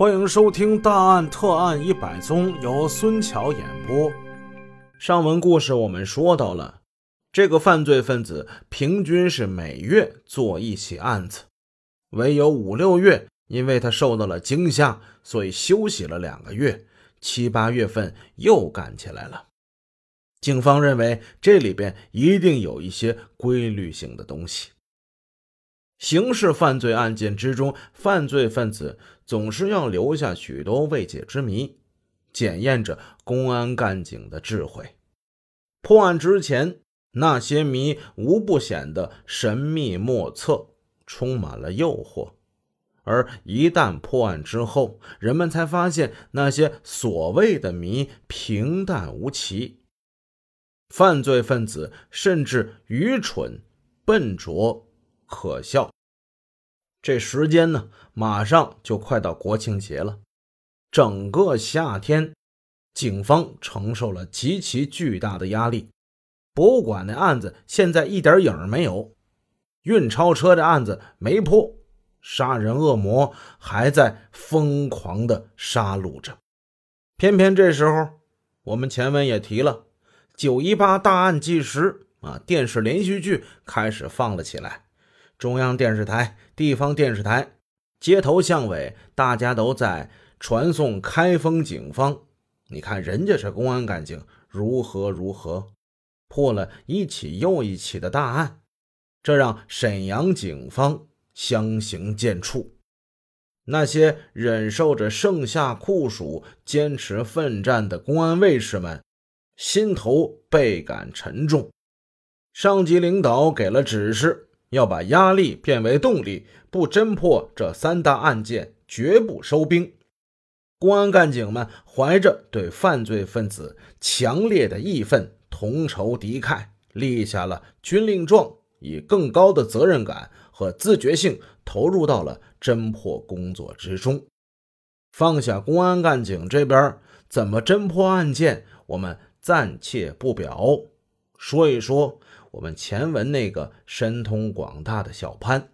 欢迎收听《大案特案一百宗》，由孙桥演播。上文故事我们说到了，这个犯罪分子平均是每月做一起案子，唯有五六月，因为他受到了惊吓，所以休息了两个月，七八月份又干起来了。警方认为这里边一定有一些规律性的东西。刑事犯罪案件之中，犯罪分子总是要留下许多未解之谜，检验着公安干警的智慧。破案之前，那些谜无不显得神秘莫测，充满了诱惑；而一旦破案之后，人们才发现那些所谓的谜平淡无奇。犯罪分子甚至愚蠢、笨拙。可笑。这时间呢，马上就快到国庆节了。整个夏天，警方承受了极其巨大的压力。博物馆的案子现在一点影没有，运钞车的案子没破，杀人恶魔还在疯狂的杀戮着。偏偏这时候，我们前文也提了，九一八大案纪实啊，电视连续剧开始放了起来。中央电视台、地方电视台、街头巷尾，大家都在传颂开封警方。你看人家是公安干警，如何如何，破了一起又一起的大案，这让沈阳警方相形见绌。那些忍受着盛夏酷暑、坚持奋战的公安卫士们，心头倍感沉重。上级领导给了指示。要把压力变为动力，不侦破这三大案件，绝不收兵。公安干警们怀着对犯罪分子强烈的义愤、同仇敌忾，立下了军令状，以更高的责任感和自觉性投入到了侦破工作之中。放下公安干警这边怎么侦破案件，我们暂且不表，说一说。我们前文那个神通广大的小潘，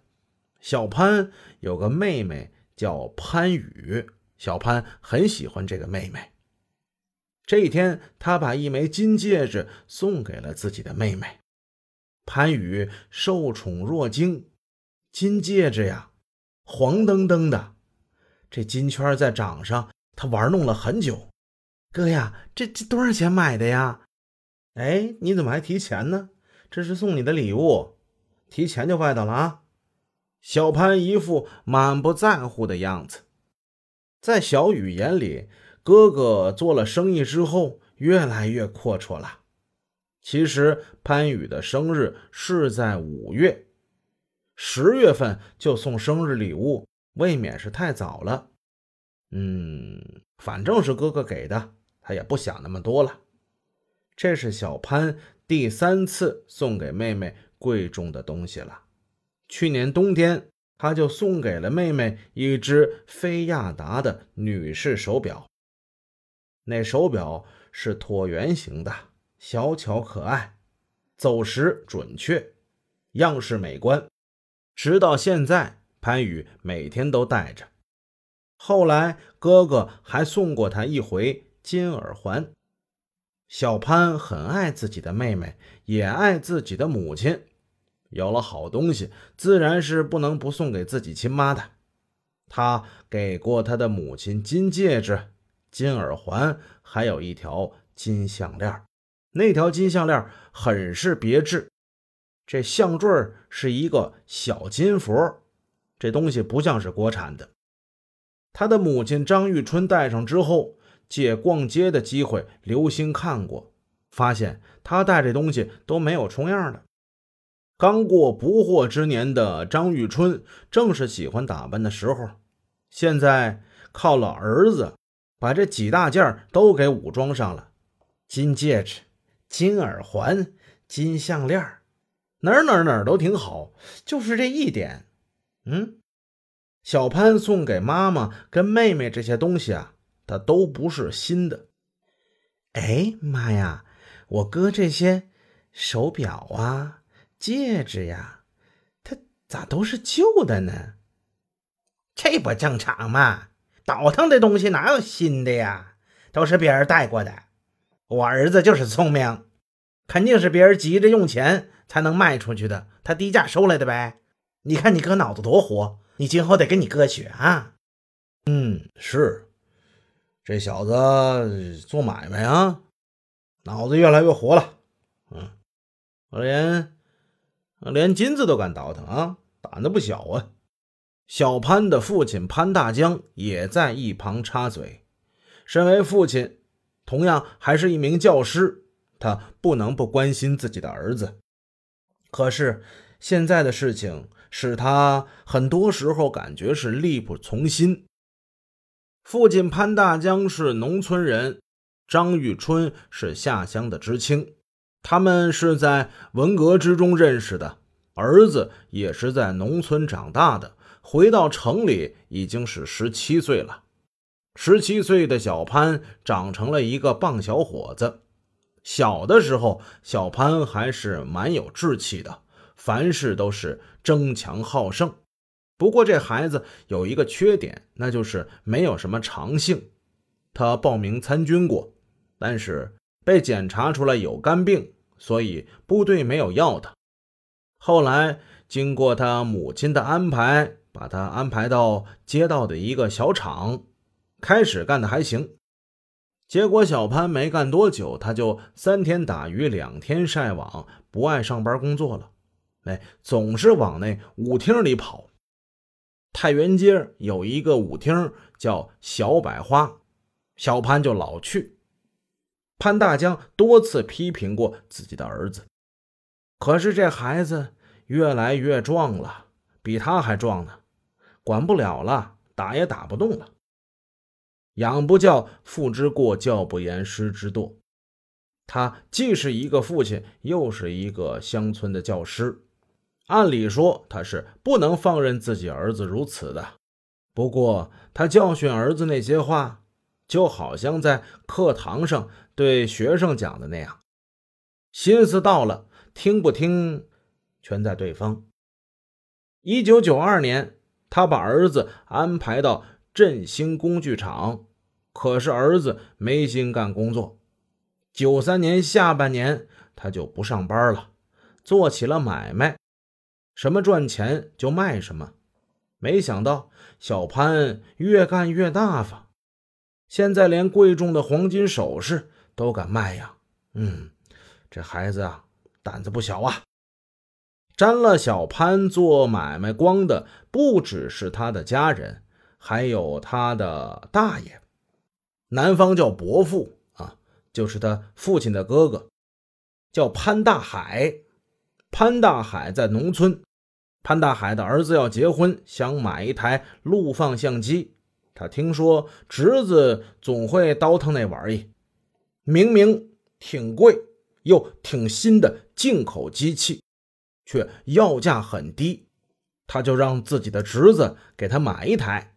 小潘有个妹妹叫潘雨，小潘很喜欢这个妹妹。这一天，他把一枚金戒指送给了自己的妹妹。潘宇受宠若惊，金戒指呀，黄澄澄的，这金圈在掌上，他玩弄了很久。哥呀，这这多少钱买的呀？哎，你怎么还提钱呢？这是送你的礼物，提前就外头了啊！小潘一副满不在乎的样子。在小雨眼里，哥哥做了生意之后越来越阔绰了。其实潘宇的生日是在五月，十月份就送生日礼物，未免是太早了。嗯，反正是哥哥给的，他也不想那么多了。这是小潘。第三次送给妹妹贵重的东西了。去年冬天，他就送给了妹妹一只菲亚达的女士手表。那手表是椭圆形的，小巧可爱，走时准确，样式美观。直到现在，潘宇每天都戴着。后来，哥哥还送过他一回金耳环。小潘很爱自己的妹妹，也爱自己的母亲。有了好东西，自然是不能不送给自己亲妈的。他给过他的母亲金戒指、金耳环，还有一条金项链。那条金项链很是别致，这项坠是一个小金佛，这东西不像是国产的。他的母亲张玉春戴上之后。借逛街的机会，留心看过，发现他带这东西都没有重样的。刚过不惑之年的张玉春，正是喜欢打扮的时候。现在靠了儿子，把这几大件都给武装上了：金戒指、金耳环、金项链，哪儿哪儿哪儿都挺好，就是这一点。嗯，小潘送给妈妈跟妹妹这些东西啊。它都不是新的。哎妈呀，我哥这些手表啊、戒指呀，它咋都是旧的呢？这不正常吗？倒腾的东西哪有新的呀？都是别人带过的。我儿子就是聪明，肯定是别人急着用钱才能卖出去的，他低价收来的呗。你看你哥脑子多活，你今后得跟你哥学啊。嗯，是，这小子做买卖啊，脑子越来越活了。嗯，我连连金子都敢倒腾啊，胆子不小啊。小潘的父亲潘大江也在一旁插嘴。身为父亲，同样还是一名教师，他不能不关心自己的儿子。可是现在的事情使他很多时候感觉是力不从心。父亲潘大江是农村人，张玉春是下乡的知青，他们是在文革之中认识的，儿子也是在农村长大的。回到城里已经是十七岁了，十七岁的小潘长成了一个棒小伙子。小的时候，小潘还是蛮有志气的，凡事都是争强好胜。不过这孩子有一个缺点，那就是没有什么长性。他报名参军过，但是被检查出来有肝病，所以部队没有要他。后来经过他母亲的安排。把他安排到街道的一个小厂，开始干的还行。结果小潘没干多久，他就三天打鱼两天晒网，不爱上班工作了。哎，总是往那舞厅里跑。太原街有一个舞厅叫小百花，小潘就老去。潘大江多次批评过自己的儿子，可是这孩子越来越壮了，比他还壮呢。管不了了，打也打不动了。养不教，父之过；教不严，师之惰。他既是一个父亲，又是一个乡村的教师。按理说，他是不能放任自己儿子如此的。不过，他教训儿子那些话，就好像在课堂上对学生讲的那样，心思到了，听不听，全在对方。一九九二年。他把儿子安排到振兴工具厂，可是儿子没心干工作。九三年下半年，他就不上班了，做起了买卖，什么赚钱就卖什么。没想到小潘越干越大方，现在连贵重的黄金首饰都敢卖呀！嗯，这孩子啊，胆子不小啊。沾了小潘做买卖光的不只是他的家人，还有他的大爷，南方叫伯父啊，就是他父亲的哥哥，叫潘大海。潘大海在农村，潘大海的儿子要结婚，想买一台录放相机。他听说侄子总会倒腾那玩意，明明挺贵又挺新的进口机器。却要价很低，他就让自己的侄子给他买一台，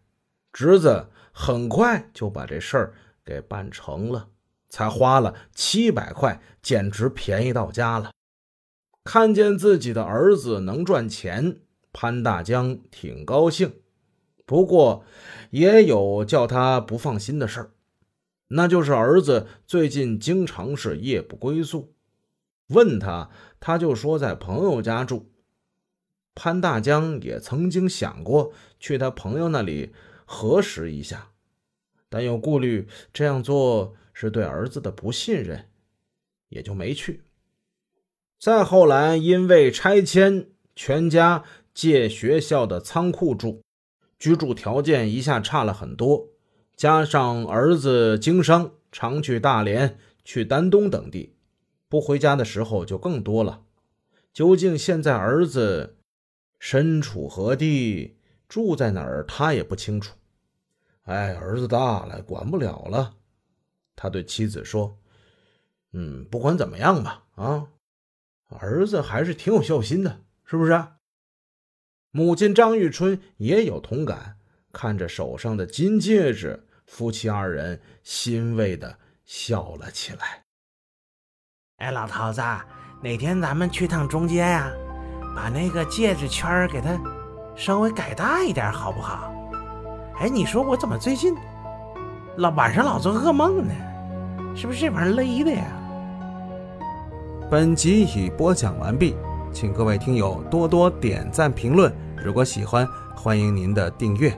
侄子很快就把这事儿给办成了，才花了七百块，简直便宜到家了。看见自己的儿子能赚钱，潘大江挺高兴，不过也有叫他不放心的事儿，那就是儿子最近经常是夜不归宿。问他，他就说在朋友家住。潘大江也曾经想过去他朋友那里核实一下，但又顾虑这样做是对儿子的不信任，也就没去。再后来，因为拆迁，全家借学校的仓库住，居住条件一下差了很多。加上儿子经商，常去大连、去丹东等地。不回家的时候就更多了。究竟现在儿子身处何地，住在哪儿，他也不清楚。哎，儿子大了，管不了了。他对妻子说：“嗯，不管怎么样吧，啊，儿子还是挺有孝心的，是不是？”母亲张玉春也有同感，看着手上的金戒指，夫妻二人欣慰的笑了起来。哎，老头子，哪天咱们去趟中街呀？把那个戒指圈给它稍微改大一点，好不好？哎，你说我怎么最近老晚上老做噩梦呢，是不是这玩意勒的呀？本集已播讲完毕，请各位听友多多点赞评论。如果喜欢，欢迎您的订阅。